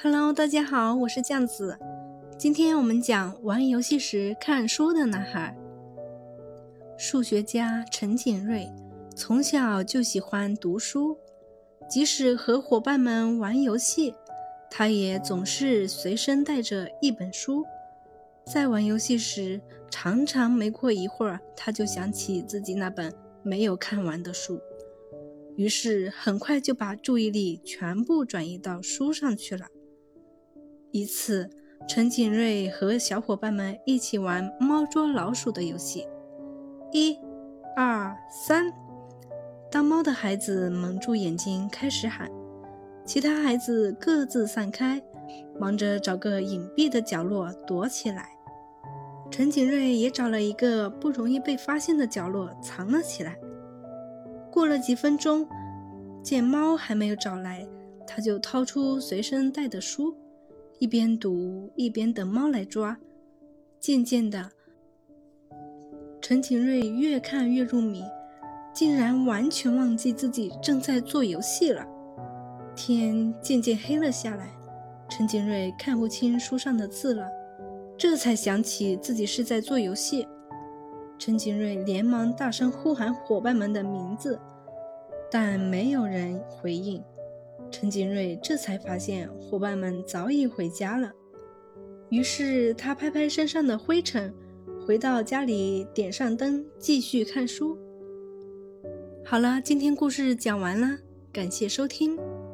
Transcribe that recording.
Hello，大家好，我是酱子。今天我们讲玩游戏时看书的男孩。数学家陈景瑞从小就喜欢读书，即使和伙伴们玩游戏，他也总是随身带着一本书。在玩游戏时，常常没过一会儿，他就想起自己那本没有看完的书，于是很快就把注意力全部转移到书上去了。一次，陈景瑞和小伙伴们一起玩猫捉老鼠的游戏。一、二、三，当猫的孩子蒙住眼睛开始喊，其他孩子各自散开，忙着找个隐蔽的角落躲起来。陈景瑞也找了一个不容易被发现的角落藏了起来。过了几分钟，见猫还没有找来，他就掏出随身带的书。一边读一边等猫来抓，渐渐的，陈景瑞越看越入迷，竟然完全忘记自己正在做游戏了。天渐渐黑了下来，陈景瑞看不清书上的字了，这才想起自己是在做游戏。陈景瑞连忙大声呼喊伙伴们的名字，但没有人回应。陈景瑞这才发现伙伴们早已回家了，于是他拍拍身上的灰尘，回到家里点上灯，继续看书。好了，今天故事讲完了，感谢收听。